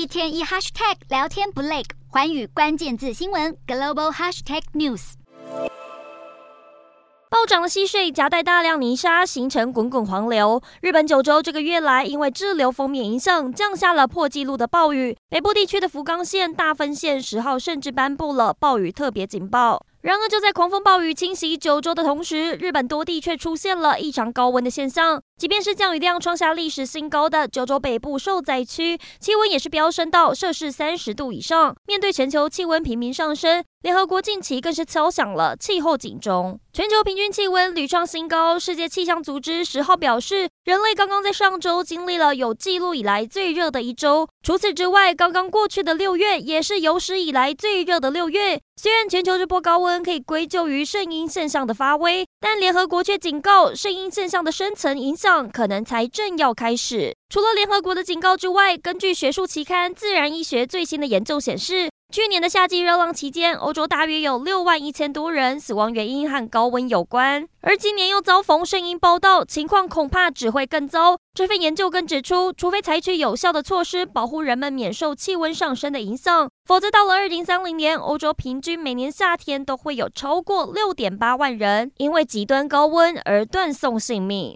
一天一 hashtag 聊天不累，寰宇关键字新闻 global hashtag news。暴涨的溪水夹带大量泥沙，形成滚滚黄流。日本九州这个月来因为滞留锋面影响，降下了破纪录的暴雨。北部地区的福冈县、大分县十号甚至颁布了暴雨特别警报。然而，就在狂风暴雨侵袭九州的同时，日本多地却出现了异常高温的现象。即便是降雨量创下历史新高的九州北部受灾区，气温也是飙升到摄氏三十度以上。面对全球气温频频上升，联合国近期更是敲响了气候警钟。全球平均气温屡创新高，世界气象组织十号表示，人类刚刚在上周经历了有记录以来最热的一周。除此之外，刚刚过去的六月也是有史以来最热的六月。虽然全球这波高温可以归咎于圣婴现象的发威，但联合国却警告，圣婴现象的深层影响可能才正要开始。除了联合国的警告之外，根据学术期刊《自然医学》最新的研究显示，去年的夏季热浪期间，欧洲大约有六万一千多人死亡，原因和高温有关。而今年又遭逢声音报道，情况恐怕只会更糟。这份研究更指出，除非采取有效的措施保护人们免受气温上升的影响，否则到了二零三零年，欧洲平均每年夏天都会有超过六点八万人因为极端高温而断送性命。